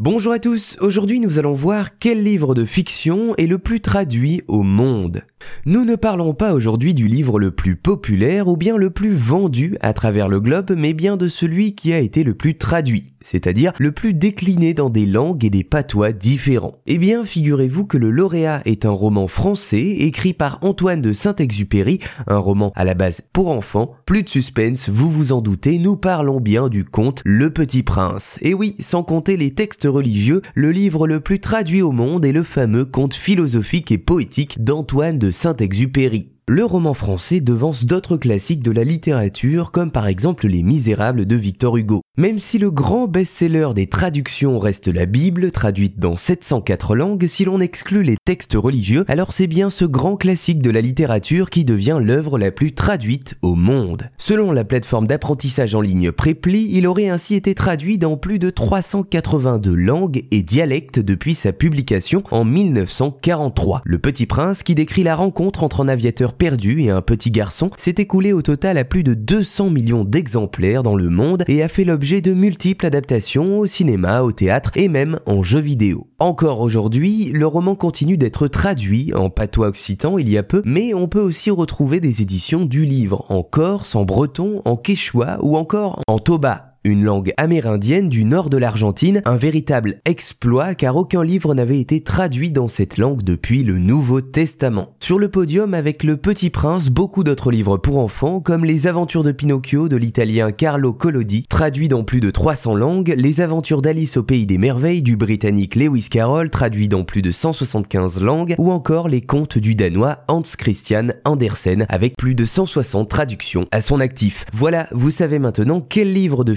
Bonjour à tous, aujourd'hui nous allons voir quel livre de fiction est le plus traduit au monde. Nous ne parlons pas aujourd'hui du livre le plus populaire ou bien le plus vendu à travers le globe, mais bien de celui qui a été le plus traduit c'est-à-dire le plus décliné dans des langues et des patois différents. Eh bien, figurez-vous que le lauréat est un roman français écrit par Antoine de Saint-Exupéry, un roman à la base pour enfants. Plus de suspense, vous vous en doutez, nous parlons bien du conte Le Petit Prince. Et oui, sans compter les textes religieux, le livre le plus traduit au monde est le fameux conte philosophique et poétique d'Antoine de Saint-Exupéry le roman français devance d'autres classiques de la littérature comme par exemple Les Misérables de Victor Hugo. Même si le grand best-seller des traductions reste la Bible, traduite dans 704 langues, si l'on exclut les textes religieux, alors c'est bien ce grand classique de la littérature qui devient l'œuvre la plus traduite au monde. Selon la plateforme d'apprentissage en ligne Preply, il aurait ainsi été traduit dans plus de 382 langues et dialectes depuis sa publication en 1943. Le Petit Prince qui décrit la rencontre entre un aviateur perdu et un petit garçon s'est écoulé au total à plus de 200 millions d'exemplaires dans le monde et a fait l'objet de multiples adaptations au cinéma, au théâtre et même en jeux vidéo. Encore aujourd'hui, le roman continue d'être traduit en patois occitan il y a peu, mais on peut aussi retrouver des éditions du livre en corse, en breton, en quechua ou encore en toba une langue amérindienne du nord de l'Argentine, un véritable exploit car aucun livre n'avait été traduit dans cette langue depuis le Nouveau Testament. Sur le podium avec Le Petit Prince, beaucoup d'autres livres pour enfants comme Les Aventures de Pinocchio de l'italien Carlo Collodi, traduit dans plus de 300 langues, Les Aventures d'Alice au Pays des Merveilles du britannique Lewis Carroll, traduit dans plus de 175 langues, ou encore Les Contes du Danois Hans Christian Andersen avec plus de 160 traductions à son actif. Voilà, vous savez maintenant quel livre de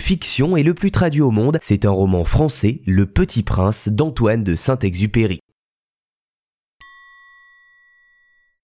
et le plus traduit au monde, c'est un roman français, Le Petit Prince d'Antoine de Saint-Exupéry.